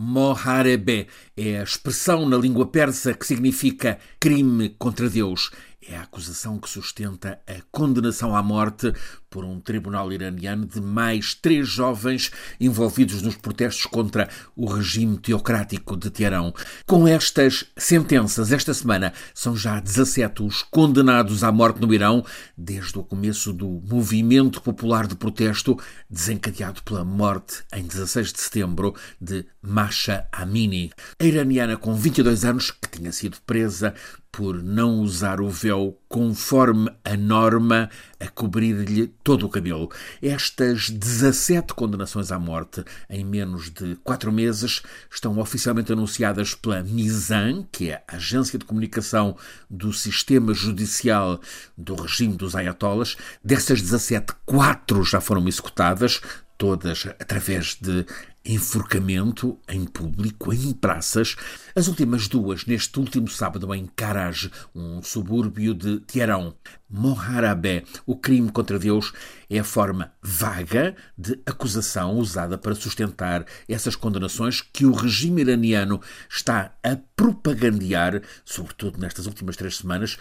Moharebe é a expressão na língua persa que significa crime contra Deus. É a acusação que sustenta a condenação à morte por um tribunal iraniano de mais três jovens envolvidos nos protestos contra o regime teocrático de Teherão. Com estas sentenças, esta semana são já 17 os condenados à morte no Irão, desde o começo do movimento popular de protesto desencadeado pela morte em 16 de setembro de Masha Amini, a iraniana com 22 anos que tinha sido presa por não usar o véu conforme a norma a cobrir-lhe todo o cabelo. Estas 17 condenações à morte em menos de quatro meses estão oficialmente anunciadas pela Mizan, que é a agência de comunicação do sistema judicial do regime dos ayatollahs. Dessas 17, quatro já foram executadas, todas através de enforcamento em público, em praças. As últimas duas neste último sábado em Karaj, um subúrbio de Teherão. Moharabé, o crime contra Deus, é a forma vaga de acusação usada para sustentar essas condenações que o regime iraniano está a propagandear, sobretudo nestas últimas três semanas,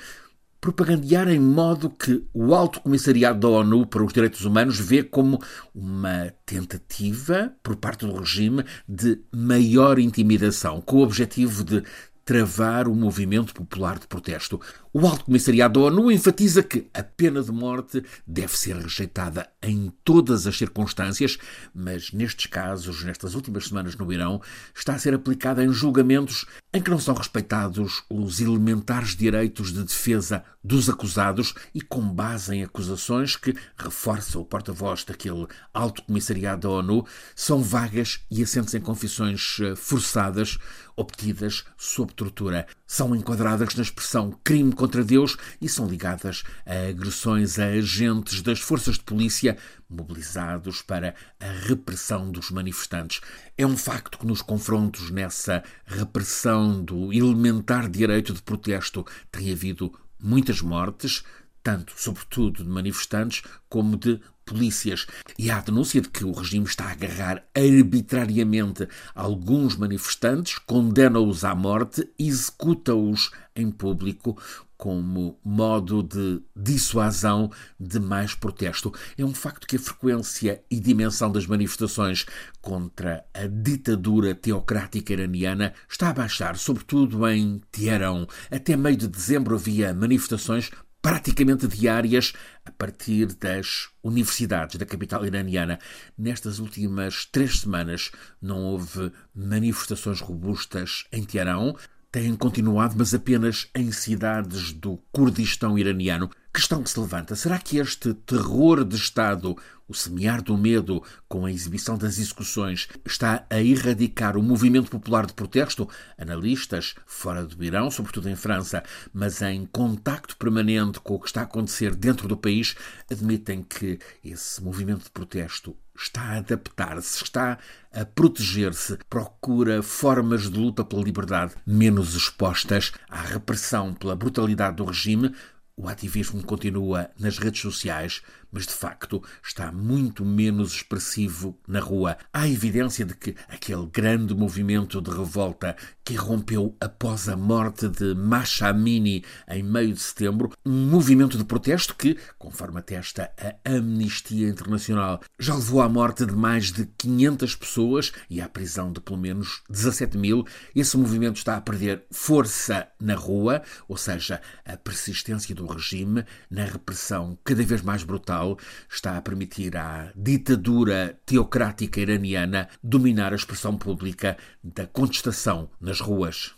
propagandear em modo que o Alto Comissariado da ONU para os Direitos Humanos vê como uma tentativa por parte do regime de maior intimidação, com o objetivo de travar o movimento popular de protesto. O Alto Comissariado da ONU enfatiza que a pena de morte deve ser rejeitada em todas as circunstâncias, mas nestes casos, nestas últimas semanas no Irão, está a ser aplicada em julgamentos em que não são respeitados os elementares direitos de defesa dos acusados e com base em acusações que, reforça o porta-voz daquele Alto Comissariado da ONU, são vagas e assentes em confissões eh, forçadas obtidas sob tortura. São enquadradas na expressão crime contra Deus e são ligadas a agressões a agentes das forças de polícia mobilizados para a repressão dos manifestantes. É um facto que nos confrontos nessa repressão do elementar direito de protesto tem havido muitas mortes, tanto, sobretudo, de manifestantes como de polícias. E há a denúncia de que o regime está a agarrar arbitrariamente alguns manifestantes, condena-os à morte, executa-os em público como modo de dissuasão de mais protesto. É um facto que a frequência e dimensão das manifestações contra a ditadura teocrática iraniana está a baixar, sobretudo em Teherão. Até meio de dezembro havia manifestações praticamente diárias a partir das universidades da capital iraniana. Nestas últimas três semanas não houve manifestações robustas em Teherão. Têm continuado, mas apenas em cidades do Kurdistão iraniano. Questão que se levanta: será que este terror de Estado o semear do medo com a exibição das execuções está a erradicar o movimento popular de protesto? Analistas, fora do Irão, sobretudo em França, mas em contacto permanente com o que está a acontecer dentro do país, admitem que esse movimento de protesto está a adaptar-se, está a proteger-se, procura formas de luta pela liberdade menos expostas à repressão pela brutalidade do regime, o ativismo continua nas redes sociais, mas de facto está muito menos expressivo na rua. Há evidência de que aquele grande movimento de revolta que irrompeu após a morte de Masha Amini em meio de setembro, um movimento de protesto que, conforme atesta a Amnistia Internacional, já levou à morte de mais de 500 pessoas e à prisão de pelo menos 17 mil. Esse movimento está a perder força na rua, ou seja, a persistência do regime na repressão cada vez mais brutal está a permitir à ditadura teocrática iraniana dominar a expressão pública da contestação nas ruas.